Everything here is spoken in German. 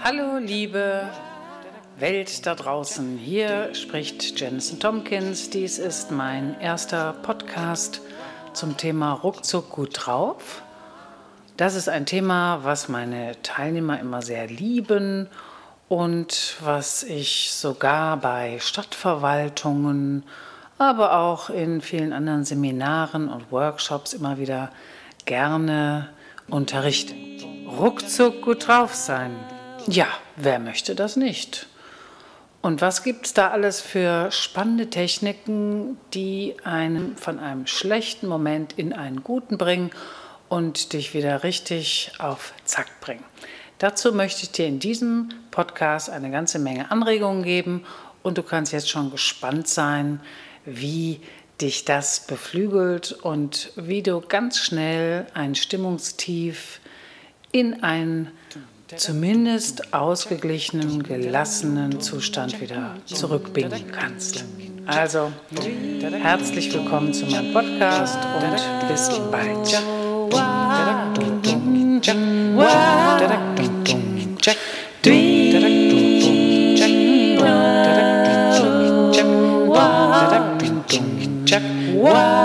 Hallo liebe Welt da draußen, hier spricht Jensen Tompkins. Dies ist mein erster Podcast zum Thema Ruckzuck gut drauf. Das ist ein Thema, was meine Teilnehmer immer sehr lieben und was ich sogar bei Stadtverwaltungen, aber auch in vielen anderen Seminaren und Workshops immer wieder gerne unterrichte. Ruckzuck gut drauf sein. Ja, wer möchte das nicht? Und was gibt es da alles für spannende Techniken, die einen von einem schlechten Moment in einen guten bringen und dich wieder richtig auf Zack bringen? Dazu möchte ich dir in diesem Podcast eine ganze Menge Anregungen geben und du kannst jetzt schon gespannt sein, wie dich das beflügelt und wie du ganz schnell ein Stimmungstief in einen zumindest ausgeglichenen, gelassenen Zustand wieder zurückbinden kannst. Also, herzlich willkommen zu meinem Podcast und bis bald. Wow.